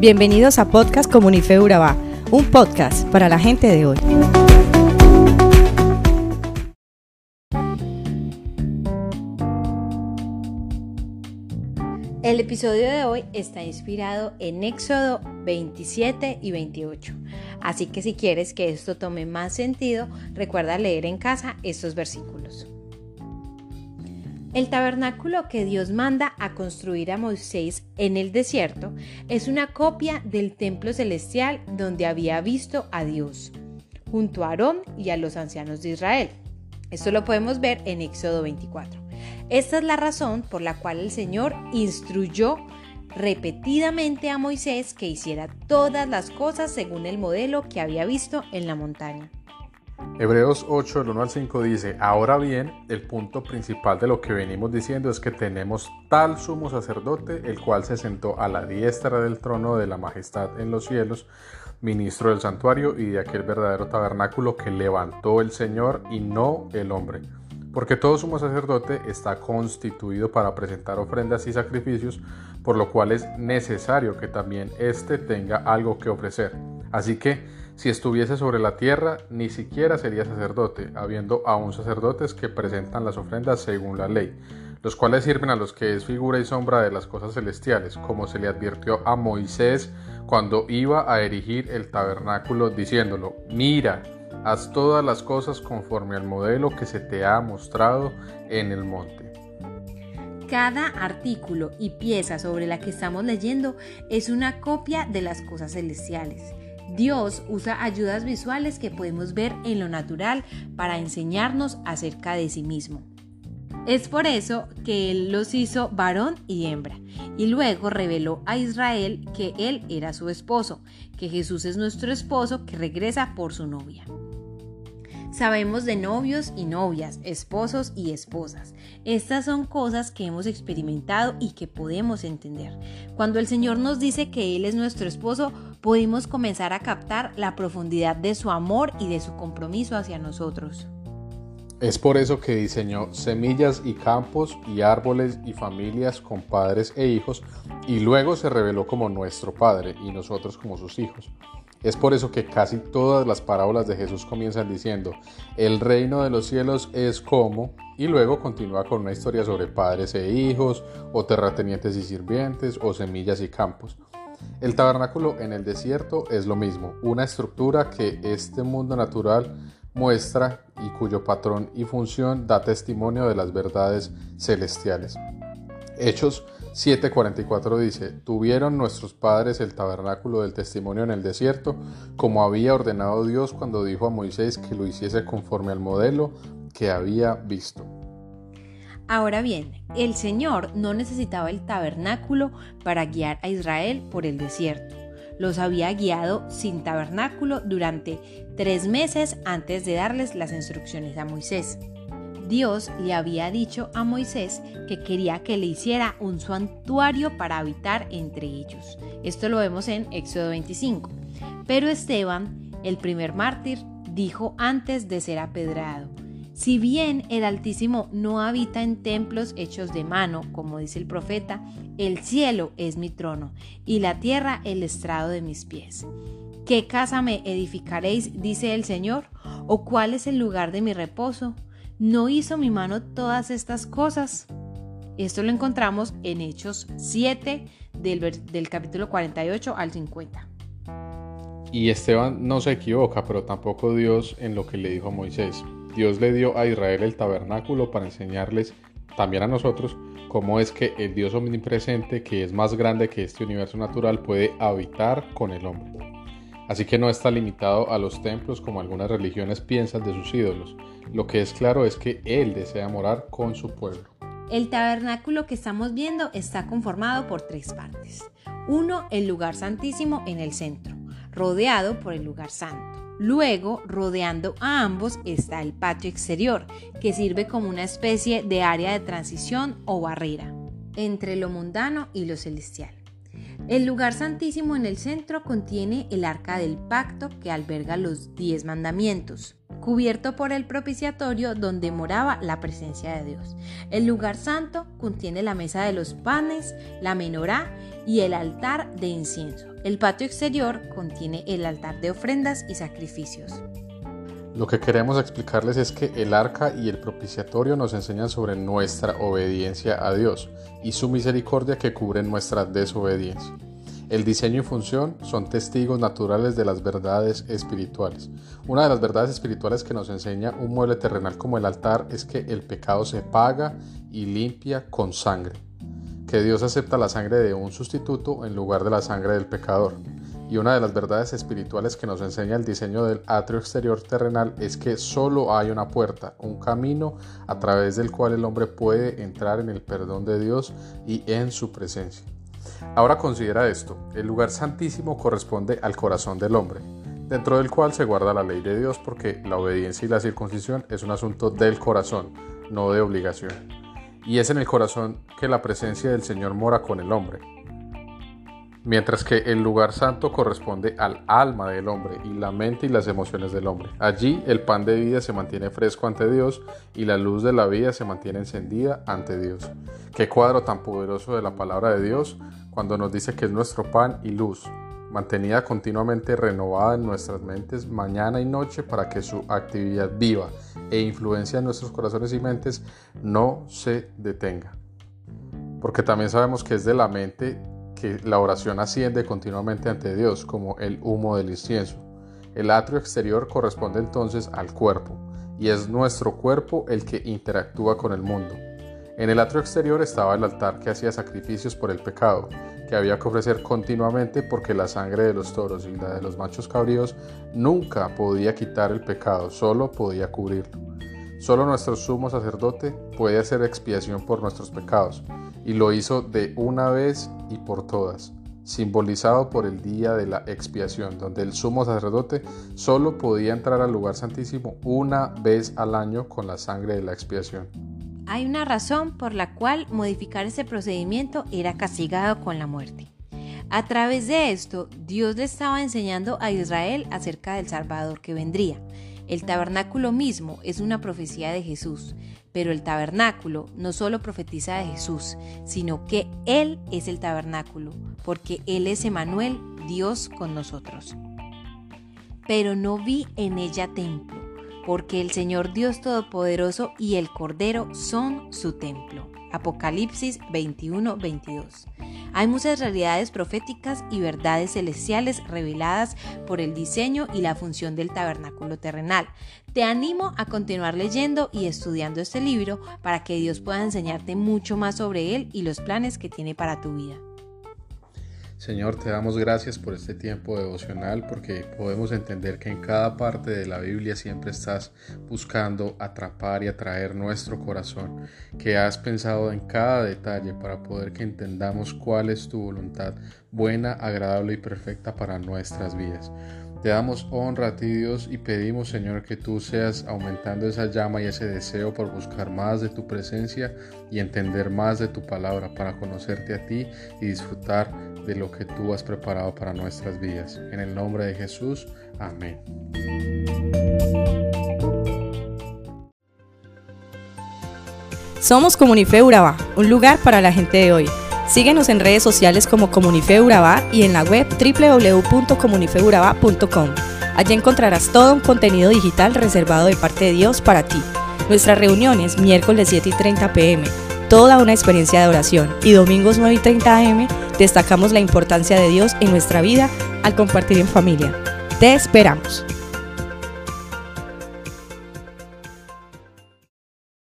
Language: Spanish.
Bienvenidos a Podcast Comunife Urabá, un podcast para la gente de hoy. El episodio de hoy está inspirado en Éxodo 27 y 28. Así que si quieres que esto tome más sentido, recuerda leer en casa estos versículos. El tabernáculo que Dios manda a construir a Moisés en el desierto es una copia del templo celestial donde había visto a Dios, junto a Aarón y a los ancianos de Israel. Esto lo podemos ver en Éxodo 24. Esta es la razón por la cual el Señor instruyó repetidamente a Moisés que hiciera todas las cosas según el modelo que había visto en la montaña. Hebreos 8, del 1 al 5 dice, ahora bien, el punto principal de lo que venimos diciendo es que tenemos tal sumo sacerdote, el cual se sentó a la diestra del trono de la majestad en los cielos, ministro del santuario y de aquel verdadero tabernáculo que levantó el Señor y no el hombre. Porque todo sumo sacerdote está constituido para presentar ofrendas y sacrificios, por lo cual es necesario que también éste tenga algo que ofrecer. Así que, si estuviese sobre la tierra, ni siquiera sería sacerdote, habiendo aún sacerdotes que presentan las ofrendas según la ley, los cuales sirven a los que es figura y sombra de las cosas celestiales, como se le advirtió a Moisés cuando iba a erigir el tabernáculo, diciéndolo, mira, haz todas las cosas conforme al modelo que se te ha mostrado en el monte. Cada artículo y pieza sobre la que estamos leyendo es una copia de las cosas celestiales. Dios usa ayudas visuales que podemos ver en lo natural para enseñarnos acerca de sí mismo. Es por eso que Él los hizo varón y hembra, y luego reveló a Israel que Él era su esposo, que Jesús es nuestro esposo que regresa por su novia. Sabemos de novios y novias, esposos y esposas. Estas son cosas que hemos experimentado y que podemos entender. Cuando el Señor nos dice que Él es nuestro esposo, podemos comenzar a captar la profundidad de su amor y de su compromiso hacia nosotros. Es por eso que diseñó semillas y campos y árboles y familias con padres e hijos y luego se reveló como nuestro Padre y nosotros como sus hijos. Es por eso que casi todas las parábolas de Jesús comienzan diciendo, el reino de los cielos es como, y luego continúa con una historia sobre padres e hijos, o terratenientes y sirvientes, o semillas y campos. El tabernáculo en el desierto es lo mismo, una estructura que este mundo natural muestra y cuyo patrón y función da testimonio de las verdades celestiales. Hechos 7:44 dice, tuvieron nuestros padres el tabernáculo del testimonio en el desierto, como había ordenado Dios cuando dijo a Moisés que lo hiciese conforme al modelo que había visto. Ahora bien, el Señor no necesitaba el tabernáculo para guiar a Israel por el desierto. Los había guiado sin tabernáculo durante tres meses antes de darles las instrucciones a Moisés. Dios le había dicho a Moisés que quería que le hiciera un santuario para habitar entre ellos. Esto lo vemos en Éxodo 25. Pero Esteban, el primer mártir, dijo antes de ser apedrado, si bien el Altísimo no habita en templos hechos de mano, como dice el profeta, el cielo es mi trono y la tierra el estrado de mis pies. ¿Qué casa me edificaréis, dice el Señor? ¿O cuál es el lugar de mi reposo? ¿No hizo mi mano todas estas cosas? Esto lo encontramos en Hechos 7 del, capítulo 48 al 50. Y Esteban no se equivoca, pero tampoco Dios en lo que le dijo a Moisés. Dios le dio a Israel el tabernáculo para enseñarles también a nosotros cómo es que el Dios omnipresente, que es más grande que este universo natural, puede habitar con el hombre. Así que no está limitado a los templos como algunas religiones piensan de sus ídolos. Lo que es claro es que Él desea morar con su pueblo. El tabernáculo que estamos viendo está conformado por tres partes. Uno, el lugar santísimo en el centro, rodeado por el lugar santo. Luego, rodeando a ambos está el patio exterior, que sirve como una especie de área de transición o barrera entre lo mundano y lo celestial. El lugar santísimo en el centro contiene el arca del pacto que alberga los diez mandamientos, cubierto por el propiciatorio donde moraba la presencia de Dios. El lugar santo contiene la mesa de los panes, la menorá y el altar de incienso. El patio exterior contiene el altar de ofrendas y sacrificios. Lo que queremos explicarles es que el arca y el propiciatorio nos enseñan sobre nuestra obediencia a Dios y su misericordia que cubre nuestra desobediencia. El diseño y función son testigos naturales de las verdades espirituales. Una de las verdades espirituales que nos enseña un mueble terrenal como el altar es que el pecado se paga y limpia con sangre, que Dios acepta la sangre de un sustituto en lugar de la sangre del pecador. Y una de las verdades espirituales que nos enseña el diseño del atrio exterior terrenal es que solo hay una puerta, un camino a través del cual el hombre puede entrar en el perdón de Dios y en su presencia. Ahora considera esto, el lugar santísimo corresponde al corazón del hombre, dentro del cual se guarda la ley de Dios porque la obediencia y la circuncisión es un asunto del corazón, no de obligación. Y es en el corazón que la presencia del Señor mora con el hombre. Mientras que el lugar santo corresponde al alma del hombre y la mente y las emociones del hombre. Allí el pan de vida se mantiene fresco ante Dios y la luz de la vida se mantiene encendida ante Dios. Qué cuadro tan poderoso de la palabra de Dios cuando nos dice que es nuestro pan y luz, mantenida continuamente renovada en nuestras mentes mañana y noche para que su actividad viva e influencia en nuestros corazones y mentes no se detenga. Porque también sabemos que es de la mente que la oración asciende continuamente ante Dios como el humo del incienso. El atrio exterior corresponde entonces al cuerpo, y es nuestro cuerpo el que interactúa con el mundo. En el atrio exterior estaba el altar que hacía sacrificios por el pecado, que había que ofrecer continuamente porque la sangre de los toros y la de los machos cabríos nunca podía quitar el pecado, solo podía cubrirlo. Solo nuestro sumo sacerdote puede hacer expiación por nuestros pecados, y lo hizo de una vez y por todas, simbolizado por el día de la expiación, donde el sumo sacerdote solo podía entrar al lugar santísimo una vez al año con la sangre de la expiación. Hay una razón por la cual modificar ese procedimiento era castigado con la muerte. A través de esto, Dios le estaba enseñando a Israel acerca del Salvador que vendría. El tabernáculo mismo es una profecía de Jesús, pero el tabernáculo no solo profetiza de Jesús, sino que Él es el tabernáculo, porque Él es Emanuel, Dios con nosotros. Pero no vi en ella templo porque el Señor Dios Todopoderoso y el Cordero son su templo. Apocalipsis 21-22. Hay muchas realidades proféticas y verdades celestiales reveladas por el diseño y la función del tabernáculo terrenal. Te animo a continuar leyendo y estudiando este libro para que Dios pueda enseñarte mucho más sobre él y los planes que tiene para tu vida. Señor, te damos gracias por este tiempo devocional porque podemos entender que en cada parte de la Biblia siempre estás buscando atrapar y atraer nuestro corazón, que has pensado en cada detalle para poder que entendamos cuál es tu voluntad buena, agradable y perfecta para nuestras vidas. Te damos honra a ti Dios y pedimos Señor que tú seas aumentando esa llama y ese deseo por buscar más de tu presencia y entender más de tu palabra para conocerte a ti y disfrutar de lo que tú has preparado para nuestras vidas. En el nombre de Jesús, amén. Somos Comunife Urabá, un lugar para la gente de hoy. Síguenos en redes sociales como Comunife Urabá y en la web www.comunifeurabá.com. Allí encontrarás todo un contenido digital reservado de parte de Dios para ti. Nuestras reuniones miércoles 7 y 30 pm, toda una experiencia de oración y domingos 9 y 30 am destacamos la importancia de Dios en nuestra vida al compartir en familia. Te esperamos.